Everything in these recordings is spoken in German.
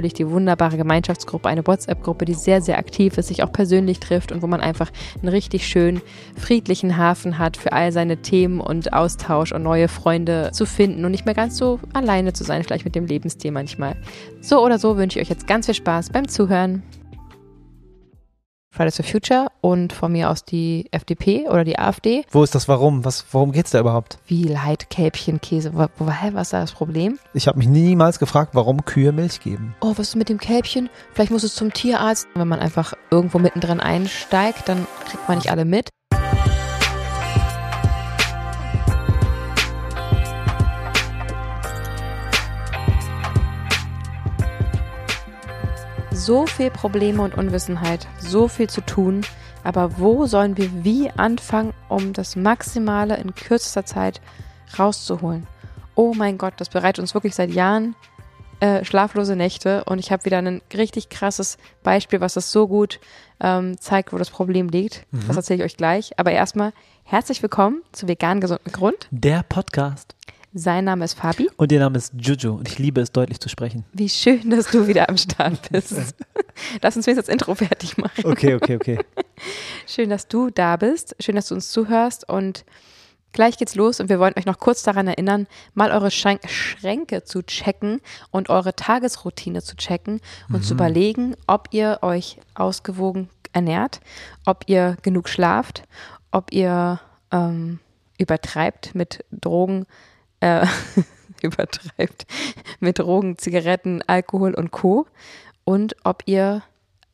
natürlich die wunderbare Gemeinschaftsgruppe, eine WhatsApp-Gruppe, die sehr, sehr aktiv ist, sich auch persönlich trifft und wo man einfach einen richtig schönen, friedlichen Hafen hat für all seine Themen und Austausch und neue Freunde zu finden und nicht mehr ganz so alleine zu sein, vielleicht mit dem Lebensstil manchmal. So oder so wünsche ich euch jetzt ganz viel Spaß beim Zuhören. Fridays for Future und von mir aus die FDP oder die AfD. Wo ist das Warum? Was, worum geht es da überhaupt? Wie Leitkälbchen, Käse. Wo, wo, hä, was ist da das Problem? Ich habe mich niemals gefragt, warum Kühe Milch geben. Oh, was ist mit dem Kälbchen? Vielleicht muss es zum Tierarzt. Wenn man einfach irgendwo mittendrin einsteigt, dann kriegt man nicht alle mit. So viel Probleme und Unwissenheit, so viel zu tun, aber wo sollen wir wie anfangen, um das Maximale in kürzester Zeit rauszuholen? Oh mein Gott, das bereitet uns wirklich seit Jahren äh, schlaflose Nächte und ich habe wieder ein richtig krasses Beispiel, was das so gut ähm, zeigt, wo das Problem liegt. Mhm. Das erzähle ich euch gleich. Aber erstmal herzlich willkommen zu Vegan Gesunden Grund. Der Podcast. Sein Name ist Fabi. Und ihr Name ist Juju und ich liebe es, deutlich zu sprechen. Wie schön, dass du wieder am Start bist. Lass uns wenigstens das Intro fertig machen. Okay, okay, okay. Schön, dass du da bist. Schön, dass du uns zuhörst und Gleich geht's los und wir wollen euch noch kurz daran erinnern, mal eure Schränke zu checken und eure Tagesroutine zu checken und mhm. zu überlegen, ob ihr euch ausgewogen ernährt, ob ihr genug schlaft, ob ihr ähm, übertreibt mit Drogen, äh, übertreibt mit Drogen, Zigaretten, Alkohol und Co. Und ob ihr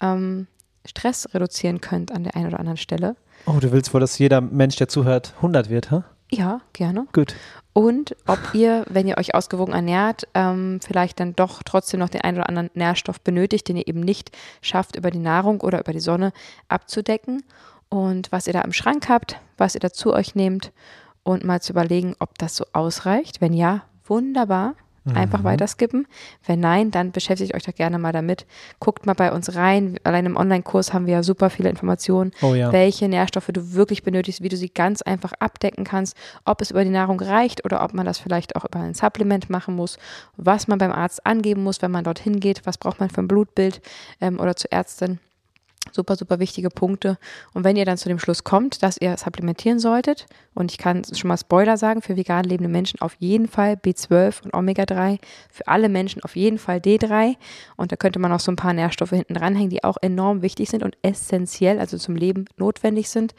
ähm, Stress reduzieren könnt an der einen oder anderen Stelle. Oh, du willst wohl, dass jeder Mensch, der zuhört, 100 wird, hä? Ja, gerne. Gut. Und ob ihr, wenn ihr euch ausgewogen ernährt, ähm, vielleicht dann doch trotzdem noch den einen oder anderen Nährstoff benötigt, den ihr eben nicht schafft, über die Nahrung oder über die Sonne abzudecken. Und was ihr da im Schrank habt, was ihr da zu euch nehmt und mal zu überlegen, ob das so ausreicht. Wenn ja, wunderbar. Einfach mhm. weiter skippen. Wenn nein, dann beschäftigt euch doch gerne mal damit. Guckt mal bei uns rein. Allein im Online-Kurs haben wir ja super viele Informationen, oh ja. welche Nährstoffe du wirklich benötigst, wie du sie ganz einfach abdecken kannst, ob es über die Nahrung reicht oder ob man das vielleicht auch über ein Supplement machen muss, was man beim Arzt angeben muss, wenn man dorthin geht, was braucht man für ein Blutbild ähm, oder zur Ärztin. Super, super wichtige Punkte. Und wenn ihr dann zu dem Schluss kommt, dass ihr supplementieren solltet, und ich kann schon mal Spoiler sagen, für vegan lebende Menschen auf jeden Fall B12 und Omega-3, für alle Menschen auf jeden Fall D3. Und da könnte man auch so ein paar Nährstoffe hinten dranhängen, die auch enorm wichtig sind und essentiell, also zum Leben notwendig sind.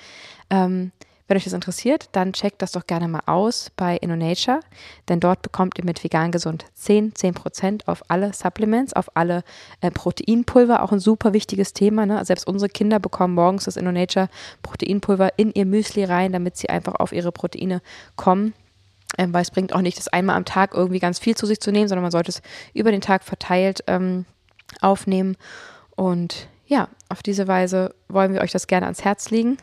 Ähm, wenn euch das interessiert, dann checkt das doch gerne mal aus bei InnoNature, denn dort bekommt ihr mit vegan gesund 10, 10% auf alle Supplements, auf alle äh, Proteinpulver, auch ein super wichtiges Thema. Ne? Selbst unsere Kinder bekommen morgens das InnoNature Proteinpulver in ihr Müsli rein, damit sie einfach auf ihre Proteine kommen. Ähm, weil es bringt auch nicht, das einmal am Tag irgendwie ganz viel zu sich zu nehmen, sondern man sollte es über den Tag verteilt ähm, aufnehmen. Und ja, auf diese Weise wollen wir euch das gerne ans Herz legen.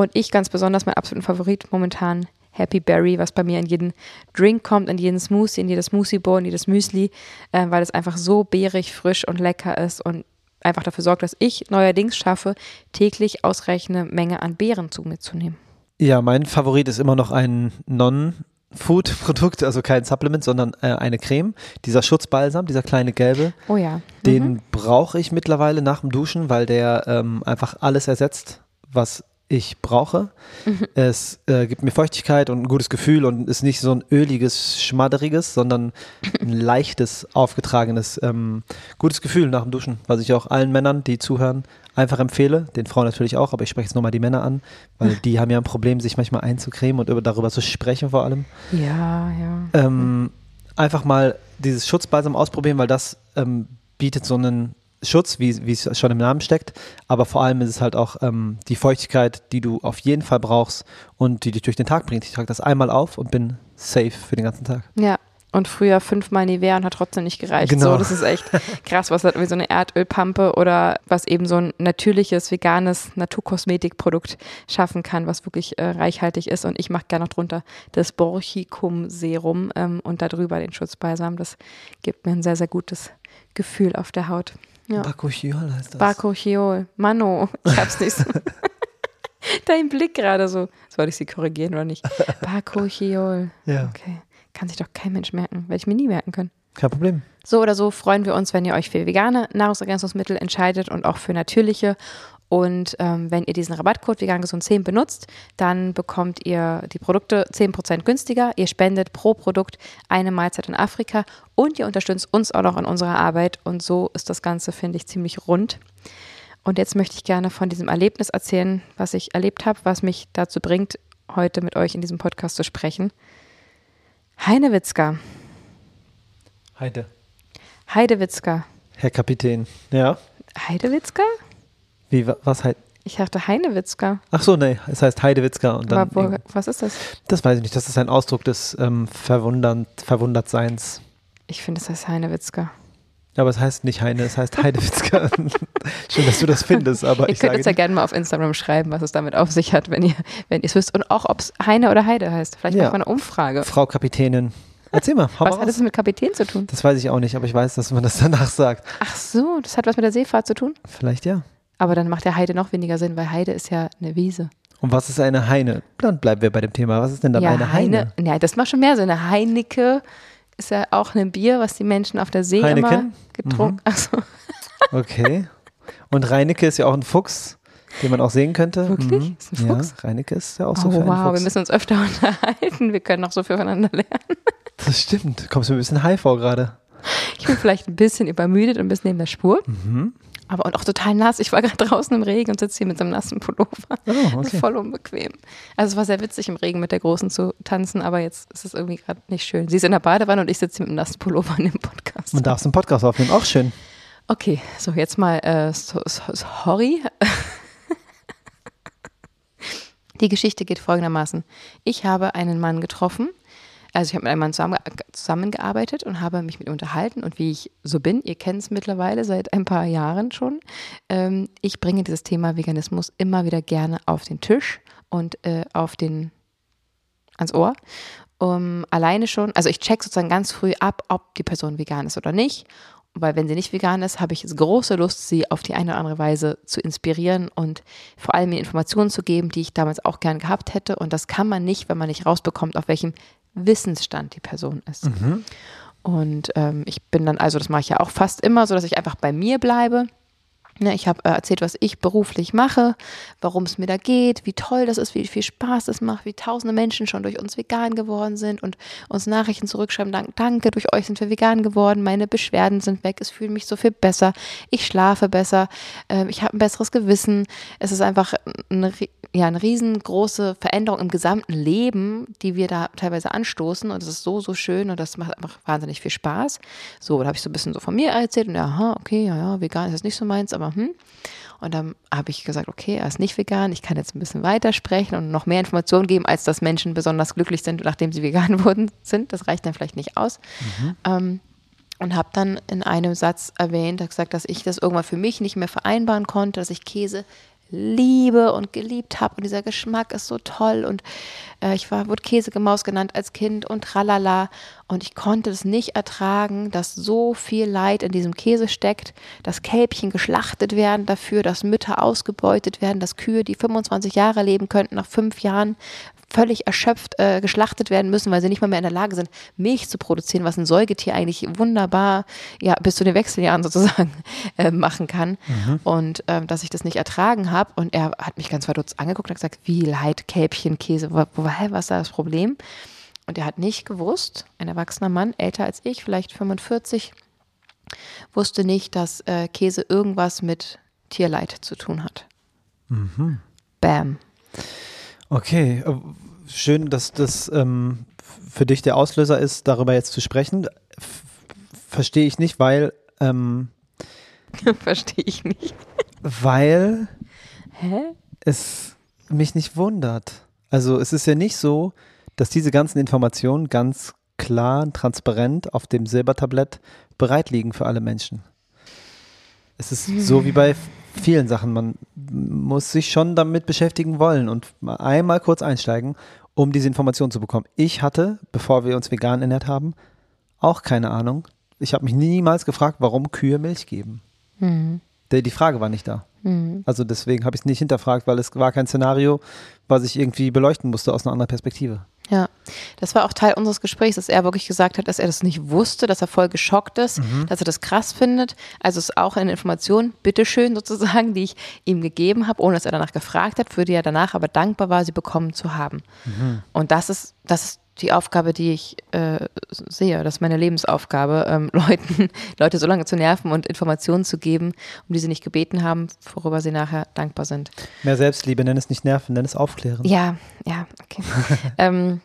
Und ich ganz besonders mein absoluter Favorit momentan Happy Berry, was bei mir in jeden Drink kommt, in jeden Smoothie, in jedes Smoothie Bowl, in jedes Müsli, äh, weil es einfach so beerig, frisch und lecker ist und einfach dafür sorgt, dass ich neuerdings schaffe, täglich ausreichende Menge an Beeren zu mir zu nehmen. Ja, mein Favorit ist immer noch ein Non-Food-Produkt, also kein Supplement, sondern äh, eine Creme. Dieser Schutzbalsam, dieser kleine gelbe, Oh ja. den Mhm. brauche ich mittlerweile nach dem Duschen, weil der ähm, einfach alles ersetzt, was ich brauche. Mhm. Es äh, gibt mir Feuchtigkeit und ein gutes Gefühl und ist nicht so ein öliges, schmadderiges, sondern ein leichtes, aufgetragenes, ähm, gutes Gefühl nach dem Duschen, was ich auch allen Männern, die zuhören, einfach empfehle. Den Frauen natürlich auch, aber ich spreche jetzt nochmal die Männer an, weil die haben ja ein Problem, sich manchmal einzucremen und über, darüber zu sprechen vor allem. Ja, ja. Ähm, einfach mal dieses Schutzbalsam ausprobieren, weil das ähm, bietet so einen Schutz, wie wie es schon im Namen steckt, aber vor allem ist es halt auch ähm, die Feuchtigkeit, die du auf jeden Fall brauchst und die dich durch den Tag bringt. Ich trage das einmal auf und bin safe für den ganzen Tag. Ja. Und früher fünfmal Nivea und hat trotzdem nicht gereicht. Genau. So, das ist echt krass, was halt irgendwie so eine Erdölpampe oder was eben so ein natürliches, veganes Naturkosmetikprodukt schaffen kann, was wirklich äh, reichhaltig ist. Und ich mache gerne noch drunter das Borchicum-Serum ähm, und darüber den Schutzbalsam. Das gibt mir ein sehr, sehr gutes Gefühl auf der Haut. Ja. Bakuchiol heißt das. Bakochiol. Mano, ich hab's nicht so. Dein Blick gerade so. Soll ich sie korrigieren oder nicht? Bakochiol. ja, Okay. Kann sich doch kein Mensch merken. Werde ich mir nie merken können. kein Problem. So oder so freuen wir uns, wenn ihr euch für vegane Nahrungsergänzungsmittel entscheidet und auch für natürliche. Und ähm, wenn ihr diesen Rabattcode vegangesund10 benutzt, dann bekommt ihr die Produkte 10% günstiger. Ihr spendet pro Produkt eine Mahlzeit in Afrika und ihr unterstützt uns auch noch in unserer Arbeit. Und so ist das Ganze, finde ich, ziemlich rund. Und jetzt möchte ich gerne von diesem Erlebnis erzählen, was ich erlebt habe, was mich dazu bringt, heute mit euch in diesem Podcast zu sprechen. Heinewitzka. Heide. Heidewitzka. Herr Kapitän. Ja. Heidewitzka? Wie, wa- was halt? Ich dachte Heinewitzka. Ach so, nee, es heißt Heidewitzka und dann. Wo, was ist das? das weiß ich nicht. Das ist ein Ausdruck des ähm, Verwundernd, Verwundertseins. Ich finde, es heißt Heinewitzka. Aber es heißt nicht Heine, es heißt Heidewitzka. Schön, dass du das findest, aber ihr ich könnt uns ja gerne mal auf Instagram schreiben, was es damit auf sich hat, wenn ihr wenn ihr es wisst. Und auch, ob es Heine oder Heide heißt. Vielleicht Ja. macht man eine Umfrage. Frau Kapitänin. Erzähl mal, Was mal hat es mit Kapitän zu tun? Das weiß ich auch nicht, aber ich weiß, dass man das danach sagt. Ach so, das hat was mit der Seefahrt zu tun? Vielleicht ja. Aber dann macht der Heide noch weniger Sinn, weil Heide ist ja eine Wiese. Und was ist eine Heine? Dann bleiben wir bei dem Thema. Was ist denn dann ja, eine Heine? Ja, das macht schon mehr Sinn. Eine Heinecke ist ja auch ein Bier, was die Menschen auf der See immer Heineken? Mhm. getrunken Ach so. Okay. Und Reinecke ist ja auch ein Fuchs, den man auch sehen könnte. Wirklich? Mhm. Ist ein Fuchs? Ja, Reinecke ist ja auch so Oh, für einen wow, wir Fuchs. müssen uns öfter unterhalten. Wir können noch so viel voneinander lernen. Das stimmt. Kommst mir ein bisschen high vor gerade. Ich bin vielleicht ein bisschen übermüdet und ein bisschen neben der Spur. Mhm. Aber und auch total nass. Ich war gerade draußen im Regen und sitze hier mit so einem nassen Pullover. Oh, okay. Voll unbequem. Also es war sehr witzig, im Regen mit der Großen zu tanzen, aber jetzt ist es irgendwie gerade nicht schön. Sie ist in der Badewanne und ich sitze hier mit einem nassen Pullover in dem Podcast. Man darf einen Podcast aufnehmen. Auch schön. Okay, so jetzt mal äh, so, so, sorry. Die Geschichte geht folgendermaßen. Ich habe einen Mann getroffen, also ich habe mit einem Mann zusammen, zusammengearbeitet und habe mich mit ihm unterhalten und wie ich so bin, ihr kennt es mittlerweile seit ein paar Jahren schon, ähm, ich bringe dieses Thema Veganismus immer wieder gerne auf den Tisch und äh, auf den, ans Ohr. Um, alleine schon, also ich check sozusagen ganz früh ab, ob die Person vegan ist oder nicht weil wenn sie nicht vegan ist, habe ich jetzt große Lust, sie auf die eine oder andere Weise zu inspirieren und vor allem mir Informationen zu geben, die ich damals auch gern gehabt hätte. Und das kann man nicht, wenn man nicht rausbekommt, auf welchem Wissensstand die Person ist. Und ähm, ich bin dann, also das mache ich ja auch fast immer, so dass ich einfach bei mir bleibe. Ne, ich habe äh, erzählt, was ich beruflich mache, warum es mir da geht, wie toll das ist, wie viel Spaß das macht, wie tausende Menschen schon durch uns vegan geworden sind und uns Nachrichten zurückschreiben, dank, danke, durch euch sind wir vegan geworden, meine Beschwerden sind weg, es fühlt mich so viel besser, ich schlafe besser, äh, ich habe ein besseres Gewissen. Es ist einfach eine, ja, eine riesengroße Veränderung im gesamten Leben, die wir da teilweise anstoßen und es ist so, so schön und das macht einfach wahnsinnig viel Spaß. So, da habe ich so ein bisschen so von mir erzählt und ja, aha, okay, ja, ja, vegan ist jetzt nicht so meins, aber hm. Und dann habe ich gesagt, okay, er ist nicht vegan, ich kann jetzt ein bisschen weitersprechen und noch mehr Informationen geben, als dass Menschen besonders glücklich sind, nachdem sie vegan wurden sind. Das reicht dann vielleicht nicht aus. Ähm, und habe dann in einem Satz erwähnt, gesagt, dass ich das irgendwann für mich nicht mehr vereinbaren konnte, dass ich Käse liebe und geliebt habe und dieser Geschmack ist so toll und Äh, ich war, wurde Käsegemaus genannt als Kind und tralala. Und ich konnte es nicht ertragen, dass so viel Leid in diesem Käse steckt, dass Kälbchen geschlachtet werden dafür, dass Mütter ausgebeutet werden, dass Kühe, die 25 Jahre leben könnten, nach fünf Jahren völlig erschöpft äh, geschlachtet werden müssen, weil sie nicht mal mehr in der Lage sind, Milch zu produzieren, was ein Säugetier eigentlich wunderbar ja bis zu den Wechseljahren sozusagen äh, machen kann. Mhm. Und ähm, dass ich das nicht ertragen habe. Und er hat mich ganz verdutzt angeguckt und gesagt, wie Leid, Kälbchen, Käse, wo, wo, hä, was ist da das Problem? Und er hat nicht gewusst, ein erwachsener Mann, älter als ich, vielleicht 45, wusste nicht, dass äh, Käse irgendwas mit Tierleid zu tun hat. Mhm. Bam. Okay, äh, schön, dass das ähm, für dich der Auslöser ist, darüber jetzt zu sprechen. Verstehe ich nicht, weil. Ähm, Verstehe ich nicht. weil Hä? es mich nicht wundert. Also es ist ja nicht so, dass diese ganzen Informationen ganz klar, und transparent auf dem Silbertablett bereit liegen für alle Menschen. Es ist so wie bei vielen Sachen. Man muss sich schon damit beschäftigen wollen und einmal kurz einsteigen, um diese Information zu bekommen. Ich hatte, bevor wir uns vegan ernährt haben, auch keine Ahnung. Ich habe mich niemals gefragt, warum Kühe Milch geben. Mhm. Die, die Frage war nicht da. Mhm. Also deswegen habe ich es nicht hinterfragt, weil es war kein Szenario, was ich irgendwie beleuchten musste aus einer anderen Perspektive. Ja, das war auch Teil unseres Gesprächs, dass er wirklich gesagt hat, dass er das nicht wusste, dass er voll geschockt ist, mhm. dass er das krass findet. Also es ist auch eine Information, bitteschön sozusagen, die ich ihm gegeben habe, ohne dass er danach gefragt hat, für die er danach aber dankbar war, sie bekommen zu haben. Mhm. Und das ist, das ist die Aufgabe, die ich äh, sehe. Das ist meine Lebensaufgabe, ähm, Leuten, Leute so lange zu nerven und Informationen zu geben, um die sie nicht gebeten haben, worüber sie nachher dankbar sind. Mehr Selbstliebe, nenn es nicht nerven, nenn es aufklären. Ja, ja, okay. ähm,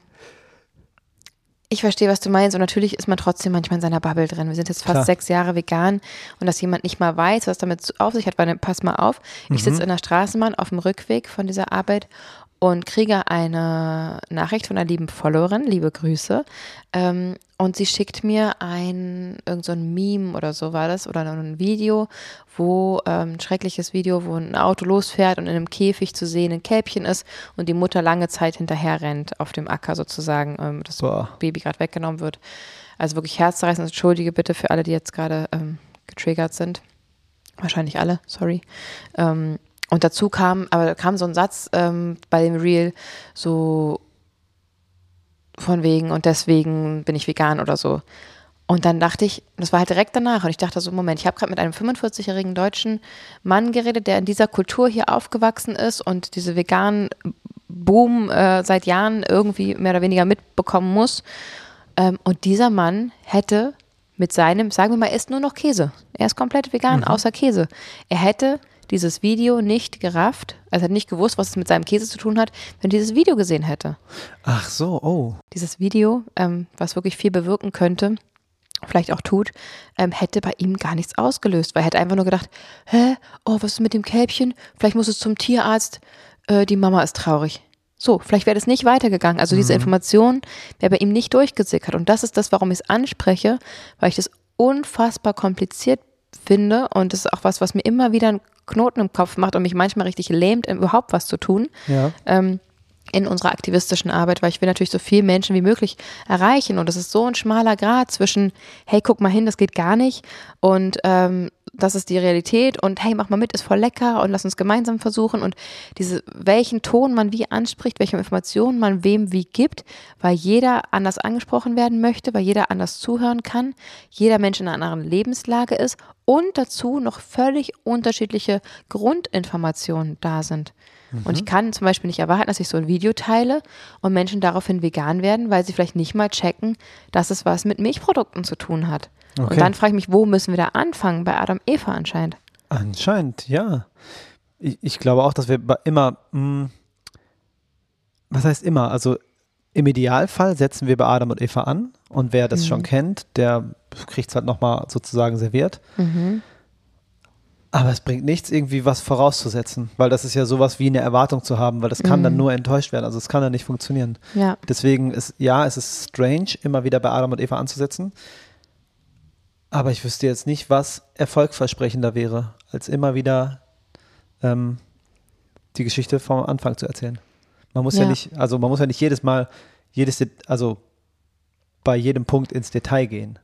ich verstehe, was du meinst und natürlich ist man trotzdem manchmal in seiner Bubble drin. Wir sind jetzt fast Klar. sechs Jahre vegan und dass jemand nicht mal weiß, was damit auf sich hat, weil pass mal auf, ich mhm. sitze in der Straßenbahn auf dem Rückweg von dieser Arbeit und kriege eine Nachricht von einer lieben Followerin, liebe Grüße. Ähm, und sie schickt mir ein, irgend so ein Meme oder so war das, oder ein Video, wo, ähm, ein schreckliches Video, wo ein Auto losfährt und in einem Käfig zu sehen ein Kälbchen ist und die Mutter lange Zeit hinterher rennt auf dem Acker sozusagen, ähm, das Boah. Baby gerade weggenommen wird. Also wirklich herzzerreißend. Entschuldige bitte für alle, die jetzt gerade ähm, getriggert sind. Wahrscheinlich alle, sorry. Ähm, und dazu kam, aber da kam so ein Satz ähm, bei dem Reel, so von wegen und deswegen bin ich vegan oder so. Und dann dachte ich, das war halt direkt danach, und ich dachte so, Moment, ich habe gerade mit einem 45-jährigen deutschen Mann geredet, der in dieser Kultur hier aufgewachsen ist und diese veganen Boom äh, seit Jahren irgendwie mehr oder weniger mitbekommen muss. Ähm, und dieser Mann hätte mit seinem, sagen wir mal, er isst nur noch Käse. Er ist komplett vegan, mhm. außer Käse. Er hätte dieses Video nicht gerafft, also hat nicht gewusst, was es mit seinem Käse zu tun hat, wenn er dieses Video gesehen hätte. Ach so, oh. Dieses Video, ähm, was wirklich viel bewirken könnte, vielleicht auch tut, ähm, hätte bei ihm gar nichts ausgelöst, weil er hätte einfach nur gedacht, hä, oh, was ist mit dem Kälbchen? Vielleicht muss es zum Tierarzt, äh, die Mama ist traurig. So, vielleicht wäre das nicht weitergegangen. Also diese mhm. Information wäre bei ihm nicht durchgesickert. Und das ist das, warum ich es anspreche, weil ich das unfassbar kompliziert finde und das ist auch was, was mir immer wieder einen Knoten im Kopf macht und mich manchmal richtig lähmt, überhaupt was zu tun. Ja. Ähm, in unserer aktivistischen Arbeit, weil ich will natürlich so viele Menschen wie möglich erreichen. Und es ist so ein schmaler Grad zwischen, hey, guck mal hin, das geht gar nicht und ähm, das ist die Realität und hey, mach mal mit, ist voll lecker und lass uns gemeinsam versuchen und diese, welchen Ton man wie anspricht, welche Informationen man wem wie gibt, weil jeder anders angesprochen werden möchte, weil jeder anders zuhören kann, jeder Mensch in einer anderen Lebenslage ist und dazu noch völlig unterschiedliche Grundinformationen da sind. Mhm. Und ich kann zum Beispiel nicht erwarten, dass ich so ein Video teile und Menschen daraufhin vegan werden, weil sie vielleicht nicht mal checken, dass es was mit Milchprodukten zu tun hat. Okay. Und dann frage ich mich, wo müssen wir da anfangen? Bei Adam Eva anscheinend. Anscheinend, ja. Ich, ich glaube auch, dass wir immer, mh, hm, was heißt immer? Also im Idealfall setzen wir bei Adam und Eva an und wer das mhm. schon kennt, der kriegt es halt nochmal sozusagen serviert. Mhm. Aber es bringt nichts, irgendwie was vorauszusetzen, weil das ist ja sowas wie eine Erwartung zu haben, weil das kann mhm. dann nur enttäuscht werden. Also es kann dann nicht funktionieren. Ja. Deswegen ist, ja, es ist strange, immer wieder bei Adam und Eva anzusetzen. Aber ich wüsste jetzt nicht, was erfolgversprechender wäre, als immer wieder ähm, die Geschichte vom Anfang zu erzählen. Man muss ja. Ja. nicht, also man muss ja nicht jedes Mal, jedes, also bei jedem Punkt ins Detail gehen.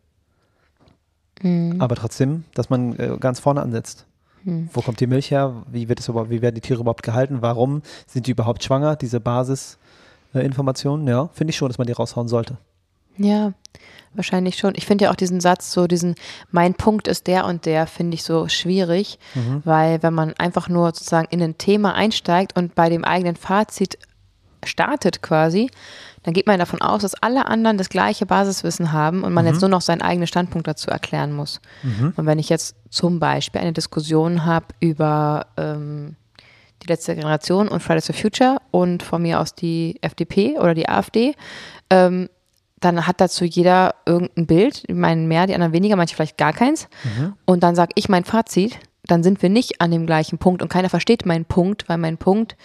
Mhm. Aber trotzdem, dass man äh, ganz vorne ansetzt. Hm. Wo kommt die Milch her? Wie wird es überhaupt, wie werden die Tiere überhaupt gehalten? Warum sind die überhaupt schwanger? Diese Basisinformationen, ja, finde ich schon, dass man die raushauen sollte. Ja, wahrscheinlich schon. Ich finde ja auch diesen Satz, so diesen, mein Punkt ist der und der, finde ich so schwierig, weil wenn man einfach nur sozusagen in ein Thema einsteigt und bei dem eigenen Fazit startet quasi, dann geht man davon aus, dass alle anderen das gleiche Basiswissen haben und man jetzt nur noch seinen eigenen Standpunkt dazu erklären muss. Und wenn ich jetzt zum Beispiel eine Diskussion habe über ähm, die letzte Generation und Fridays for Future und von mir aus die FDP oder die AfD, ähm, dann hat dazu jeder irgendein Bild, die meinen mehr, die anderen weniger, manche vielleicht gar keins. Und dann sage ich mein Fazit, dann sind wir nicht an dem gleichen Punkt und keiner versteht meinen Punkt, weil mein Punkt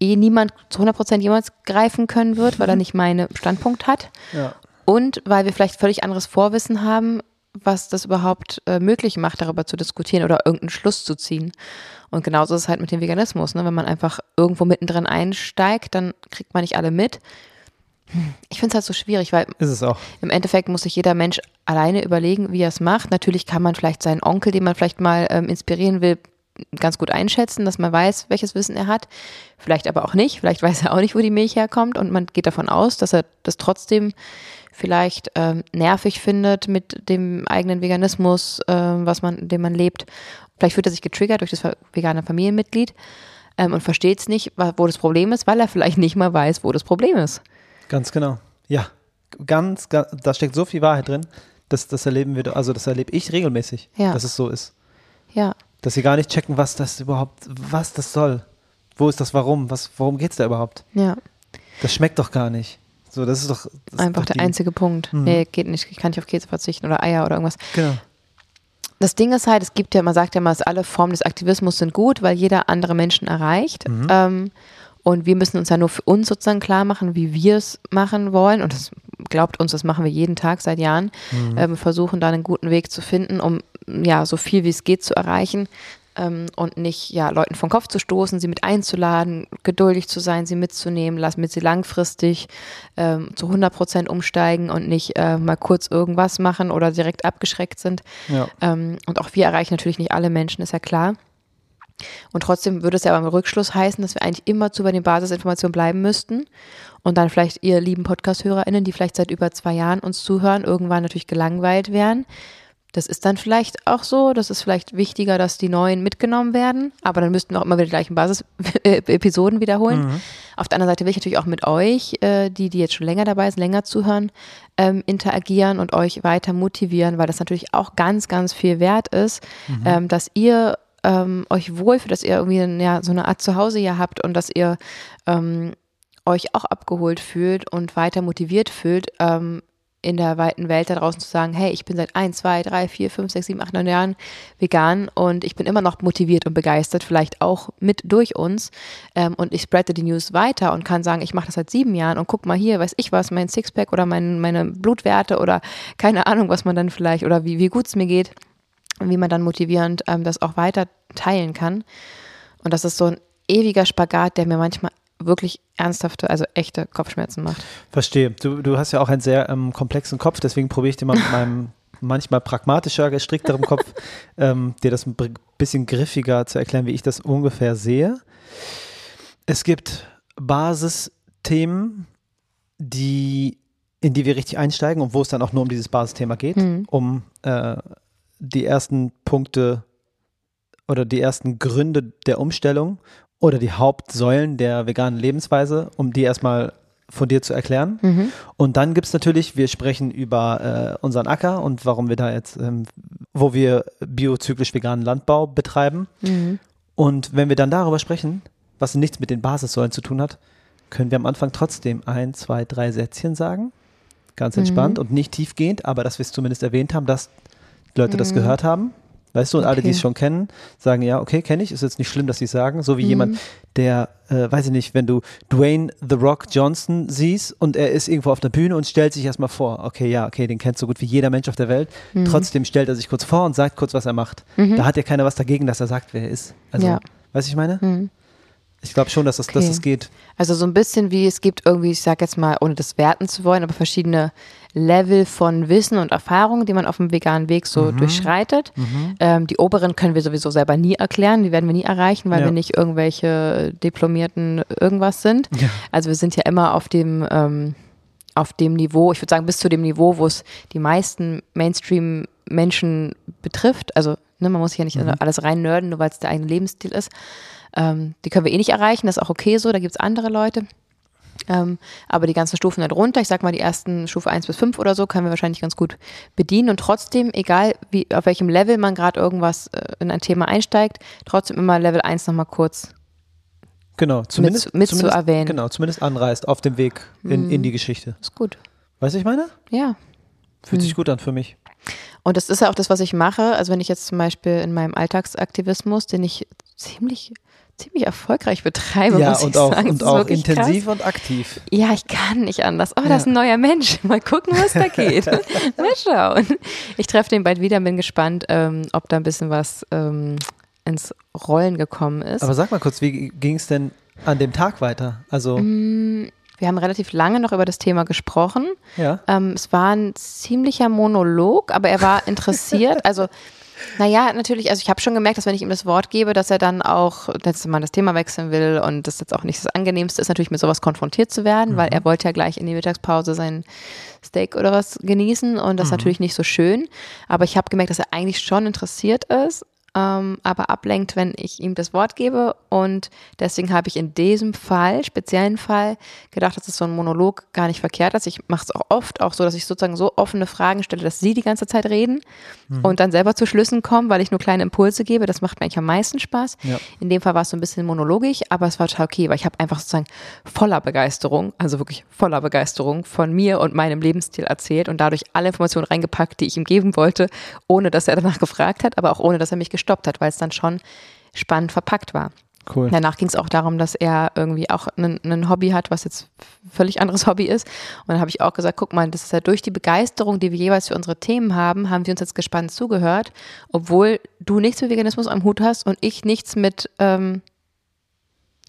eh niemand zu 100% jemals greifen können wird, weil er nicht meinen Standpunkt hat. Ja. Und weil wir vielleicht völlig anderes Vorwissen haben, was das überhaupt äh, möglich macht, darüber zu diskutieren oder irgendeinen Schluss zu ziehen. Und genauso ist es halt mit dem Veganismus. Ne? Wenn man einfach irgendwo mittendrin einsteigt, dann kriegt man nicht alle mit. Ich finde es halt so schwierig, weil Ist es auch. im Endeffekt muss sich jeder Mensch alleine überlegen, wie er es macht. Natürlich kann man vielleicht seinen Onkel, den man vielleicht mal ähm, inspirieren will, ganz gut einschätzen, dass man weiß, welches Wissen er hat. Vielleicht aber auch nicht. Vielleicht weiß er auch nicht, wo die Milch herkommt und man geht davon aus, dass er das trotzdem vielleicht ähm, nervig findet mit dem eigenen Veganismus, ähm, was man, den man lebt. Vielleicht fühlt er sich getriggert durch das vegane Familienmitglied ähm, und versteht es nicht, wo das Problem ist, weil er vielleicht nicht mal weiß, wo das Problem ist. Ganz genau. Ja, ganz, ganz da steckt so viel Wahrheit drin. Das, das erleben wir, also das erlebe ich regelmäßig, Ja. dass es so ist. Ja, Dass sie gar nicht checken, was das überhaupt, was das soll. Wo ist das Warum? Was, worum geht es da überhaupt? ja. Das schmeckt doch gar nicht. So, das ist doch. Das ist Einfach doch der einzige Punkt. Mhm. Nee, geht nicht. Ich kann nicht auf Käse verzichten oder Eier oder irgendwas. Genau. Das Ding ist halt, es gibt ja, man sagt ja mal, dass alle Formen des Aktivismus sind gut, weil jeder andere Menschen erreicht. Mhm. Ähm, und wir müssen uns ja nur für uns sozusagen klar machen, wie wir es machen wollen. Und das glaubt uns, das machen wir jeden Tag seit Jahren. Mhm. Ähm, versuchen da einen guten Weg zu finden, um ja so viel wie es geht zu erreichen. Ähm, und nicht ja Leuten vom Kopf zu stoßen, sie mit einzuladen, geduldig zu sein, sie mitzunehmen, lassen mit sie langfristig ähm, zu 100 Prozent umsteigen und nicht äh, mal kurz irgendwas machen oder direkt abgeschreckt sind. Ja. Ähm, und auch wir erreichen natürlich nicht alle Menschen, ist ja klar. Und trotzdem würde es ja aber im Rückschluss heißen, dass wir eigentlich immer zu bei den Basisinformationen bleiben müssten. Und dann vielleicht ihr lieben Podcast-HörerInnen, die vielleicht seit über zwei Jahren uns zuhören, irgendwann natürlich gelangweilt wären. Das ist dann vielleicht auch so. Das ist vielleicht wichtiger, dass die neuen mitgenommen werden. Aber dann müssten wir auch immer wieder die gleichen Basis-Episoden wiederholen. Auf der anderen Seite will ich natürlich auch mit euch, äh, die, die jetzt schon länger dabei sind, länger zuhören, ähm, interagieren und euch weiter motivieren, weil das natürlich auch ganz, ganz viel wert ist, ähm, dass ihr ähm, euch wohlfühlt, dass ihr irgendwie ja, so eine Art Zuhause hier habt und dass ihr ähm, euch auch abgeholt fühlt und weiter motiviert fühlt, ähm, in der weiten Welt da draußen zu sagen, hey, ich bin seit 1, 2, 3, 4, 5, 6, 7, 8, 9 Jahren vegan und ich bin immer noch motiviert und begeistert, vielleicht auch mit durch uns. Ähm, und ich spreade die News weiter und kann sagen, ich mache das seit sieben Jahren und guck mal hier, weiß ich was, mein Sixpack oder mein, meine Blutwerte oder keine Ahnung, was man dann vielleicht oder wie, wie gut es mir geht und wie man dann motivierend ähm, das auch weiter teilen kann. Und das ist so ein ewiger Spagat, der mir manchmal wirklich ernsthafte, also echte Kopfschmerzen macht. Verstehe. Du, du hast ja auch einen sehr ähm, komplexen Kopf, deswegen probiere ich dir mal mit meinem manchmal pragmatischer, gestrickterem Kopf, ähm, dir das ein bisschen griffiger zu erklären, wie ich das ungefähr sehe. Es gibt Basisthemen, die, in die wir richtig einsteigen und wo es dann auch nur um dieses Basisthema geht, Mhm. um äh, die ersten Punkte oder die ersten Gründe der Umstellung oder die Hauptsäulen der veganen Lebensweise, um die erstmal von dir zu erklären. Mhm. Und dann gibt es natürlich, wir sprechen über äh, unseren Acker und warum wir da jetzt, ähm, wo wir biozyklisch veganen Landbau betreiben. Mhm. Und wenn wir dann darüber sprechen, was nichts mit den Basissäulen zu tun hat, können wir am Anfang trotzdem ein, zwei, drei Sätzchen sagen. Ganz entspannt und nicht tiefgehend, aber dass wir es zumindest erwähnt haben, dass die Leute das gehört haben. Weißt du, und alle, die Okay. es schon kennen, sagen, ja, okay, kenne ich, ist jetzt nicht schlimm, dass sie es sagen. So wie jemand, der, äh, weiß ich nicht, wenn du Dwayne The Rock Johnson siehst und er ist irgendwo auf der Bühne und stellt sich erstmal vor, okay, ja, okay, den kennt so gut wie jeder Mensch auf der Welt. Trotzdem stellt er sich kurz vor und sagt kurz, was er macht. Da hat ja keiner was dagegen, dass er sagt, wer er ist. Also, Ja. weißt du, ich meine? Mhm. Ich glaube schon, dass es, dass Okay. es geht. Also so ein bisschen wie es gibt irgendwie, ich sag jetzt mal, ohne das werten zu wollen, aber verschiedene Level von Wissen und Erfahrung, die man auf dem veganen Weg so Mhm. durchschreitet. Ähm, die oberen können wir sowieso selber nie erklären, die werden wir nie erreichen, weil Ja. wir nicht irgendwelche diplomierten irgendwas sind. Ja. Also wir sind ja immer auf dem, ähm, auf dem Niveau, ich würde sagen bis zu dem Niveau, wo es die meisten Mainstream-Menschen betrifft. Also ne, man muss sich ja nicht Mhm. alles rein nerden, nur weil es der eigene Lebensstil ist. Ähm, die können wir eh nicht erreichen, das ist auch okay so, da gibt es andere Leute. Ähm, aber die ganzen Stufen darunter, ich sag mal die ersten Stufe 1 bis 5 oder so, können wir wahrscheinlich ganz gut bedienen. Und trotzdem, egal wie, auf welchem Level man gerade irgendwas äh, in ein Thema einsteigt, trotzdem immer Level 1 nochmal kurz. Genau, zumindest, mit zu zumindest, erwähnen. Genau, zumindest anreißt auf dem Weg in, in die Geschichte. Ist gut. Weißt du, ich meine? Ja. Fühlt Hm. sich gut an für mich. Und das ist ja auch das, was ich mache. Also wenn ich jetzt zum Beispiel in meinem Alltagsaktivismus, den ich ziemlich, ziemlich erfolgreich betreibe, ja, muss ich auch, sagen. und auch intensiv Krass. und aktiv. Ja, ich kann nicht anders. Oh, Ja. das ist ein neuer Mensch. Mal gucken, was da geht. Mal schauen. Ich treffe den bald wieder, bin gespannt, ähm, ob da ein bisschen was ähm, ins Rollen gekommen ist. Aber sag mal kurz, wie ging es denn an dem Tag weiter? Also, Mm, Wir haben relativ lange noch über das Thema gesprochen. ja. Ähm, es war ein ziemlicher Monolog, aber er war interessiert. also, naja, natürlich, also ich habe schon gemerkt, dass wenn ich ihm das Wort gebe, dass er dann auch jetzt mal das Thema wechseln will und das jetzt auch nicht das Angenehmste ist, natürlich mit sowas konfrontiert zu werden, weil er wollte ja gleich in die Mittagspause sein Steak oder was genießen und das ist natürlich nicht so schön. Aber ich habe gemerkt, dass er eigentlich schon interessiert ist. Ähm, aber ablenkt, wenn ich ihm das Wort gebe. Und deswegen habe ich in diesem Fall, speziellen Fall, gedacht, dass es so ein Monolog gar nicht verkehrt ist. Ich mache es auch oft auch so, dass ich sozusagen so offene Fragen stelle, dass sie die ganze Zeit reden und dann selber zu Schlüssen kommen, weil ich nur kleine Impulse gebe. Das macht mir eigentlich am meisten Spaß. Ja. In dem Fall war es so ein bisschen monologisch, aber es war total okay, weil ich habe einfach sozusagen voller Begeisterung, also wirklich voller Begeisterung von mir und meinem Lebensstil erzählt und dadurch alle Informationen reingepackt, die ich ihm geben wollte, ohne dass er danach gefragt hat, aber auch ohne, dass er mich gestoppt hat, weil es dann schon spannend verpackt war. Cool. Danach ging es auch darum, dass er irgendwie auch ein Hobby hat, was jetzt völlig anderes Hobby ist. Und dann habe ich auch gesagt, guck mal, das ist ja durch die Begeisterung, die wir jeweils für unsere Themen haben, haben wir uns jetzt gespannt zugehört, obwohl du nichts mit Veganismus am Hut hast und ich nichts mit ähm,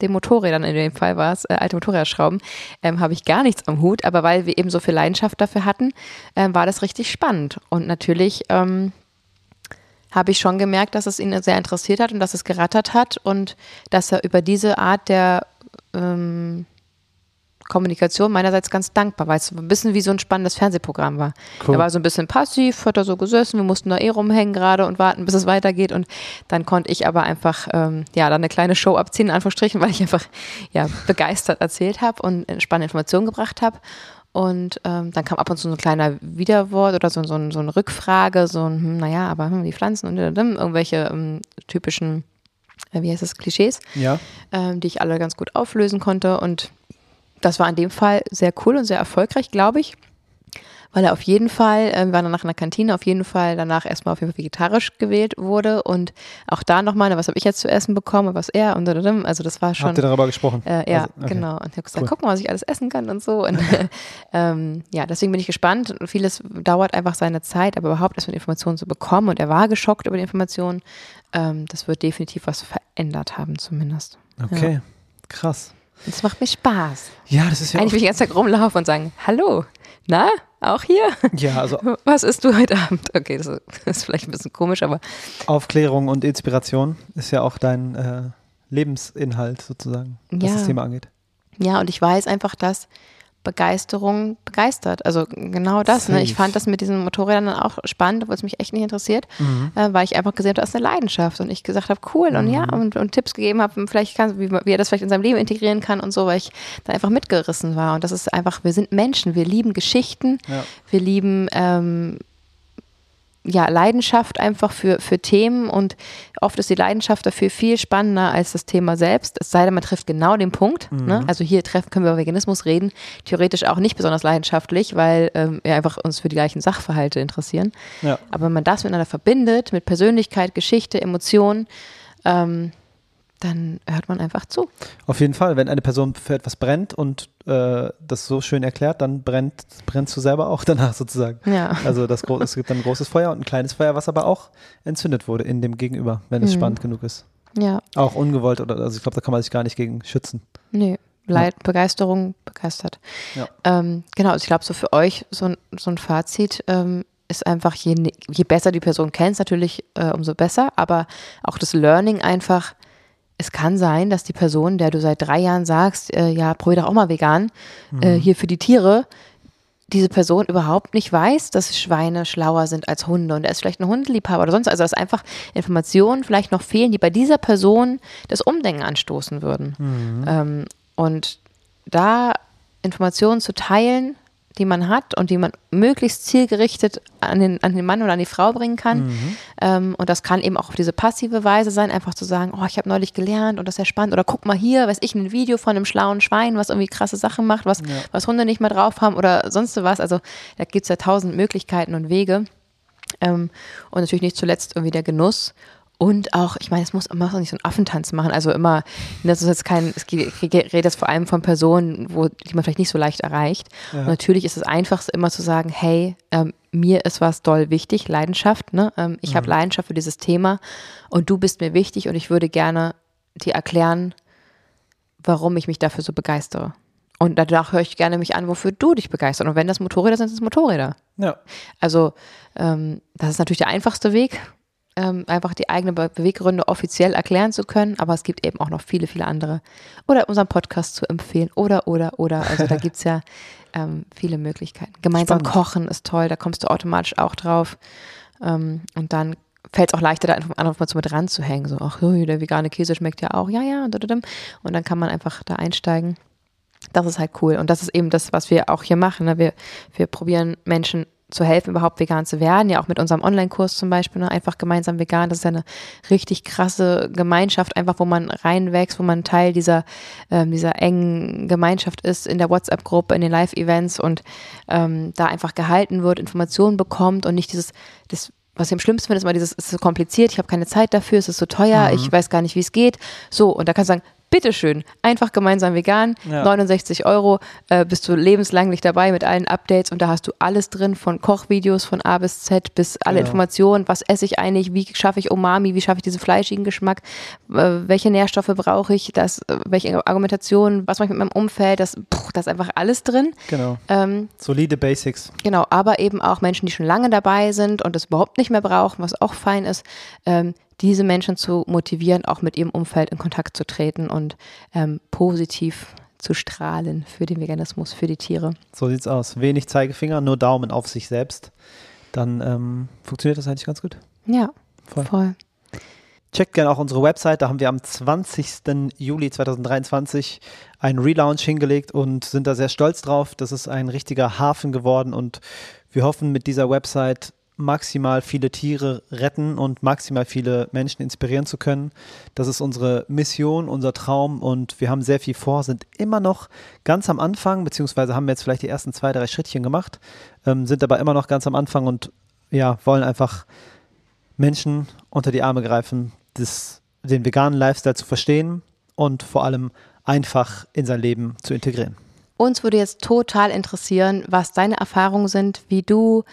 den Motorrädern in dem Fall war es, äh, alte Motorradschrauben, ähm, habe ich gar nichts am Hut, aber weil wir eben so viel Leidenschaft dafür hatten, ähm, war das richtig spannend. Und natürlich ähm, habe ich schon gemerkt, dass es ihn sehr interessiert hat und dass es gerattert hat und dass er über diese Art der ähm, Kommunikation meinerseits ganz dankbar, weil es ein bisschen wie so ein spannendes Fernsehprogramm war. Cool. Er war so ein bisschen passiv, hat da so gesessen, wir mussten da eh rumhängen gerade und warten, bis es weitergeht und dann konnte ich aber einfach, ähm, ja, dann eine kleine Show abziehen, in Anführungsstrichen, weil ich einfach, ja, begeistert erzählt habe und äh, spannende Informationen gebracht habe. Und ähm, dann kam ab und zu so ein kleiner Widerwort oder so, so, ein, so eine Rückfrage, so ein, hm, naja, aber hm, die Pflanzen und hm, irgendwelche ähm, typischen, äh, wie heißt das, Klischees Ja. ähm, die ich alle ganz gut auflösen konnte. Und das war in dem Fall sehr cool und sehr erfolgreich, glaube ich. Weil er auf jeden Fall, äh, wir waren danach in der Kantine, auf jeden Fall danach erstmal auf jeden Fall vegetarisch gewählt wurde. Und auch da nochmal, was habe ich jetzt zu essen bekommen, was er und also das war schon. Habt ihr darüber gesprochen? Äh, ja, Also, okay. genau. Und ich habe gesagt, Cool. guck mal, was ich alles essen kann und so. Und ähm, ja, deswegen bin ich gespannt. Und Vieles dauert einfach seine Zeit, aber überhaupt erstmal Informationen zu bekommen. Und er war geschockt über die Informationen. Ähm, das wird definitiv was verändert haben, zumindest. Okay, krass. Und Das macht mir Spaß. Ja, das ist ja Eigentlich will ich den ganzen Tag rumlaufen und sagen, hallo, na, auch hier? ja, also Was isst du heute Abend? Okay, das ist, das ist vielleicht ein bisschen komisch, aber Aufklärung und Inspiration ist ja auch dein äh, Lebensinhalt sozusagen, was Ja. das Thema angeht. ja, und ich weiß einfach, dass Begeisterung begeistert. Also genau das. Ne? Ich fand das mit diesen Motorrädern dann auch spannend, obwohl es mich echt nicht interessiert, Mhm. äh, weil ich einfach gesehen habe, das ist eine Leidenschaft und ich gesagt habe, cool und ja, und, und Tipps gegeben habe, vielleicht kann, wie, wie er das vielleicht in seinem Leben integrieren kann und so, weil ich da einfach mitgerissen war. Und das ist einfach, wir sind Menschen, wir lieben Geschichten, Ja. wir lieben ähm, ja, Leidenschaft einfach für, für Themen und oft ist die Leidenschaft dafür viel spannender als das Thema selbst. Es sei denn, man trifft genau den Punkt. Ne? Also hier treffen können wir über Veganismus reden, theoretisch auch nicht besonders leidenschaftlich, weil ähm, wir einfach uns für die gleichen Sachverhalte interessieren. Ja. Aber wenn man das miteinander verbindet, mit Persönlichkeit, Geschichte, Emotionen, ähm, dann hört man einfach zu. Auf jeden Fall, wenn eine Person für etwas brennt und äh, das so schön erklärt, dann brennt, brennst du selber auch danach sozusagen. Ja. Also das es gibt dann ein großes Feuer und ein kleines Feuer, was aber auch entzündet wurde in dem Gegenüber, wenn es Mhm. spannend genug ist. Ja. Auch ungewollt oder also ich glaube, da kann man sich gar nicht gegen schützen. Nee. Leid, Begeisterung, begeistert. Ja. Ähm, genau, also ich glaube, so für euch so ein, so ein Fazit ähm, ist einfach, je, je besser die Person kennst, natürlich äh, umso besser, aber auch das Learning einfach, es kann sein, dass die Person, der du seit drei Jahren sagst, äh, ja, probier doch auch mal vegan, äh, hier für die Tiere, diese Person überhaupt nicht weiß, dass Schweine schlauer sind als Hunde und er ist vielleicht ein Hundeliebhaber oder sonst, also dass einfach Informationen vielleicht noch fehlen, die bei dieser Person das Umdenken anstoßen würden. Ähm, und da Informationen zu teilen, die man hat und die man möglichst zielgerichtet an den, an den Mann oder an die Frau bringen kann. Ähm, und das kann eben auch auf diese passive Weise sein, einfach zu sagen, oh, ich habe neulich gelernt und das ist ja spannend. Oder guck mal hier, weiß ich, ein Video von einem schlauen Schwein, was irgendwie krasse Sachen macht, was, was Hunde nicht mehr drauf haben oder sonst was. Also da gibt es ja tausend Möglichkeiten und Wege. Ähm, und natürlich nicht zuletzt irgendwie der Genuss. Und auch, ich meine, es muss, man muss auch nicht so einen Affentanz machen. Also immer, das ist jetzt kein, es geht, ich rede jetzt vor allem von Personen, wo, die man vielleicht nicht so leicht erreicht. Und natürlich ist das Einfachste immer zu sagen, hey, ähm, mir ist was doll wichtig, Leidenschaft. Ne? Ähm, ich habe Leidenschaft für dieses Thema und du bist mir wichtig und ich würde gerne dir erklären, warum ich mich dafür so begeistere. Und danach höre ich gerne mich an, wofür du dich begeisterst. Und wenn das Motorräder sind, sind es Motorräder. Ja. Also ähm, das ist natürlich der einfachste Weg, ähm, einfach die eigenen Be Beweggründe offiziell erklären zu können, aber es gibt eben auch noch viele, viele andere. Oder unseren Podcast zu empfehlen oder, oder, oder. Also da gibt es ja ähm, viele Möglichkeiten. Gemeinsam Spannend. kochen ist toll, da kommst du automatisch auch drauf. Ähm, und dann fällt es auch leichter, da einfach mal so mit ranzuhängen. So, ach, der vegane Käse schmeckt ja auch. Ja, ja, und dann kann man einfach da einsteigen. Das ist halt cool. Und das ist eben das, was wir auch hier machen. Ne? Wir, wir probieren Menschen zu helfen, überhaupt vegan zu werden. Ja, auch mit unserem Online-Kurs zum Beispiel, ne? einfach gemeinsam vegan. Das ist ja eine richtig krasse Gemeinschaft, einfach wo man reinwächst, wo man Teil dieser, ähm, dieser engen Gemeinschaft ist in der WhatsApp-Gruppe, in den Live-Events und ähm, da einfach gehalten wird, Informationen bekommt und nicht dieses, das was ich am schlimmsten finde, ist immer dieses, es ist so kompliziert, ich habe keine Zeit dafür, es ist so teuer, ich weiß gar nicht, wie es geht. So, und da kannst du sagen, bitteschön, einfach gemeinsam vegan, Ja. 69 Euro, äh, bist du lebenslänglich dabei mit allen Updates und da hast du alles drin, von Kochvideos von A bis Z bis alle Ja. Informationen, was esse ich eigentlich, wie schaffe ich Umami, wie schaffe ich diesen fleischigen Geschmack, äh, welche Nährstoffe brauche ich, das, äh, welche Argumentation, was mache ich mit meinem Umfeld, das, pff, das ist einfach alles drin. Genau. Ähm, Solide Basics. Genau, aber eben auch Menschen, die schon lange dabei sind und es überhaupt nicht mehr brauchen, was auch fein ist, ähm, diese Menschen zu motivieren, auch mit ihrem Umfeld in Kontakt zu treten und ähm, positiv zu strahlen für den Veganismus, für die Tiere. So sieht's aus. Wenig Zeigefinger, nur Daumen auf sich selbst. Dann ähm, funktioniert das eigentlich ganz gut. Ja, Voll. voll. Checkt gerne auch unsere Website. Da haben wir am 20. Juli 2023 einen Relaunch hingelegt und sind da sehr stolz drauf. Das ist ein richtiger Hafen geworden und wir hoffen mit dieser Website maximal viele Tiere retten und maximal viele Menschen inspirieren zu können. Das ist unsere Mission, unser Traum und wir haben sehr viel vor, sind immer noch ganz am Anfang, beziehungsweise haben wir jetzt vielleicht die ersten zwei, drei Schrittchen gemacht, ähm, sind aber immer noch ganz am Anfang und ja, wollen einfach Menschen unter die Arme greifen, das, den veganen Lifestyle zu verstehen und vor allem einfach in sein Leben zu integrieren. Uns würde jetzt total interessieren, was deine Erfahrungen sind, wie du,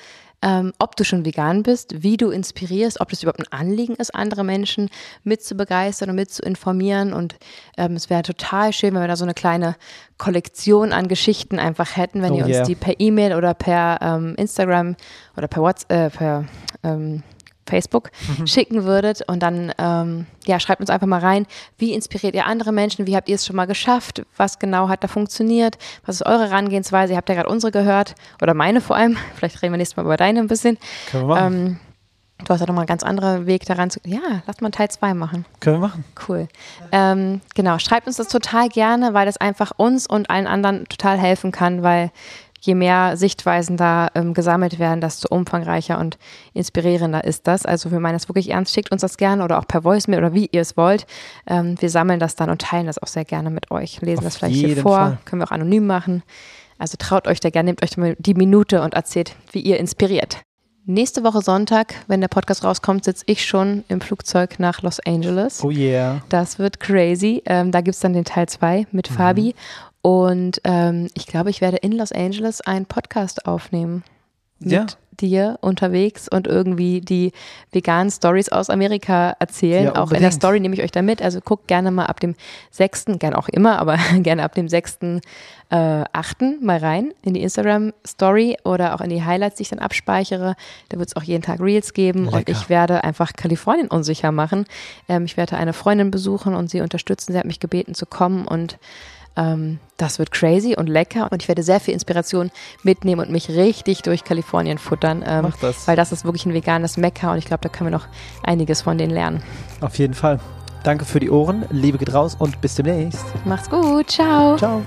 ähm, ob du schon vegan bist, wie du inspirierst, ob das überhaupt ein Anliegen ist, andere Menschen mit zu begeistern und mit zu informieren. Und ähm, es wäre total schön, wenn wir da so eine kleine Kollektion an Geschichten einfach hätten, wenn Oh ihr uns yeah. die per E-Mail oder per ähm, Instagram oder per WhatsApp, äh, per Facebook schicken würdet und dann ähm, ja, schreibt uns einfach mal rein, wie inspiriert ihr andere Menschen, wie habt ihr es schon mal geschafft, was genau hat da funktioniert, was ist eure Herangehensweise, ihr habt ja gerade unsere gehört oder meine vor allem, vielleicht reden wir nächstes Mal über deine ein bisschen. Können wir machen. Ähm, du hast ja nochmal einen ganz anderen Weg daran zu, ja, lass mal Teil 2 machen. Können wir machen. Cool. Ähm, genau, schreibt uns das total gerne, weil das einfach uns und allen anderen total helfen kann, weil je mehr Sichtweisen da ähm, gesammelt werden, desto umfangreicher und inspirierender ist das. Also wir meinen das wirklich ernst, schickt uns das gerne oder auch per Voicemail oder wie ihr es wollt. Ähm, wir sammeln das dann und teilen das auch sehr gerne mit euch. Lesen Auf das vielleicht hier vor, Fall. können wir auch anonym machen. Also traut euch da gerne, nehmt euch mal die Minute und erzählt, wie ihr inspiriert. Nächste Woche Sonntag, wenn der Podcast rauskommt, sitze ich schon im Flugzeug nach Los Angeles. Oh yeah. Das wird crazy. Ähm, da gibt es dann den Teil 2 mit Fabi. Und ähm, ich glaube, ich werde in Los Angeles einen Podcast aufnehmen. Mit Ja. Dir unterwegs und irgendwie die veganen Stories aus Amerika erzählen. Ja, auch in der. Story nehme ich euch da mit. Also guckt gerne mal ab dem 6., gerne auch immer, aber gerne ab dem 6. Äh, 8. mal rein in die Instagram-Story oder auch in die Highlights, die ich dann abspeichere. Da wird es auch jeden Tag Reels geben und Lecker. ich werde einfach Kalifornien unsicher machen. Ähm, ich werde eine Freundin besuchen und sie unterstützen. Sie hat mich gebeten zu kommen und das wird crazy und lecker und ich werde sehr viel Inspiration mitnehmen und mich richtig durch Kalifornien futtern, ähm, Mach das. weil das ist wirklich ein veganes Mekka und ich glaube, da können wir noch einiges von denen lernen. Auf jeden Fall. Danke für die Ohren. Liebe geht raus und bis demnächst. Macht's gut, ciao. Ciao.